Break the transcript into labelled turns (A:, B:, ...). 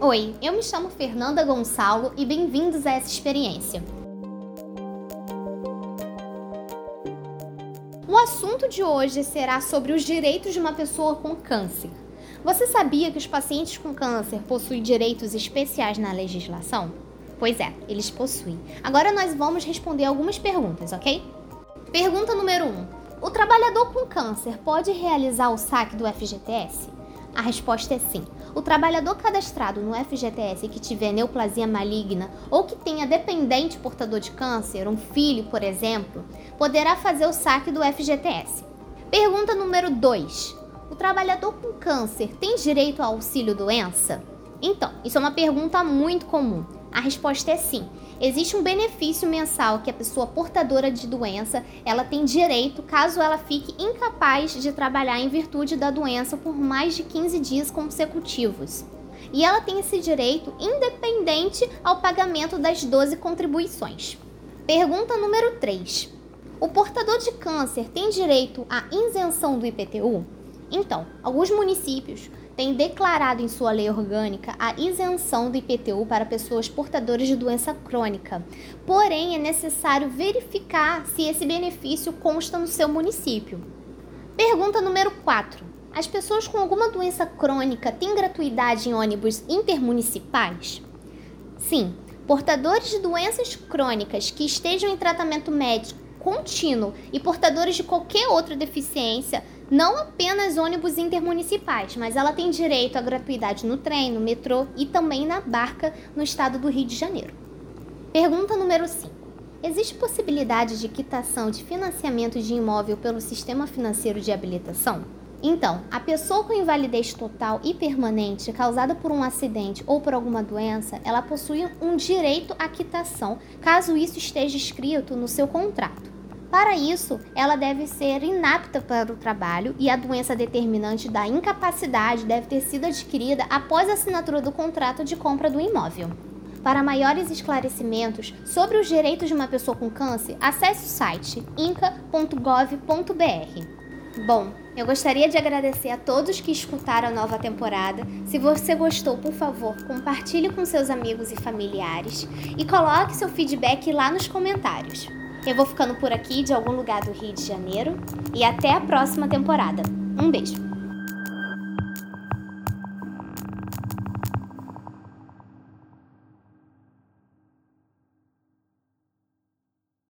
A: Oi, eu me chamo Fernanda Gonçalo e bem-vindos a essa experiência. O assunto de hoje será sobre os direitos de uma pessoa com câncer. Você sabia que os pacientes com câncer possuem direitos especiais na legislação? Pois é, eles possuem. Agora nós vamos responder algumas perguntas, ok? Pergunta número 1. Um, o trabalhador com câncer pode realizar o saque do FGTS? A resposta é sim. O trabalhador cadastrado no FGTS que tiver neoplasia maligna ou que tenha dependente portador de câncer, um filho, por exemplo, poderá fazer o saque do FGTS. Pergunta número 2. O trabalhador com câncer tem direito ao auxílio doença? Então, isso é uma pergunta muito comum. A resposta é sim. Existe um benefício mensal que a pessoa portadora de doença, ela tem direito caso ela fique incapaz de trabalhar em virtude da doença por mais de 15 dias consecutivos. E ela tem esse direito independente ao pagamento das 12 contribuições. Pergunta número 3. O portador de câncer tem direito à isenção do IPTU? Então, alguns municípios têm declarado em sua lei orgânica a isenção do IPTU para pessoas portadoras de doença crônica. Porém, é necessário verificar se esse benefício consta no seu município. Pergunta número 4. As pessoas com alguma doença crônica têm gratuidade em ônibus intermunicipais? Sim, portadores de doenças crônicas que estejam em tratamento médico contínuo e portadores de qualquer outra deficiência não apenas ônibus intermunicipais, mas ela tem direito à gratuidade no trem, no metrô e também na barca no estado do Rio de Janeiro. Pergunta número 5. Existe possibilidade de quitação de financiamento de imóvel pelo sistema financeiro de habilitação? Então, a pessoa com invalidez total e permanente causada por um acidente ou por alguma doença, ela possui um direito à quitação, caso isso esteja escrito no seu contrato. Para isso, ela deve ser inapta para o trabalho e a doença determinante da incapacidade deve ter sido adquirida após a assinatura do contrato de compra do imóvel. Para maiores esclarecimentos sobre os direitos de uma pessoa com câncer, acesse o site inca.gov.br. Bom, eu gostaria de agradecer a todos que escutaram a nova temporada. Se você gostou, por favor, compartilhe com seus amigos e familiares e coloque seu feedback lá nos comentários. Eu vou ficando por aqui de algum lugar do Rio de Janeiro e até a próxima temporada. Um beijo!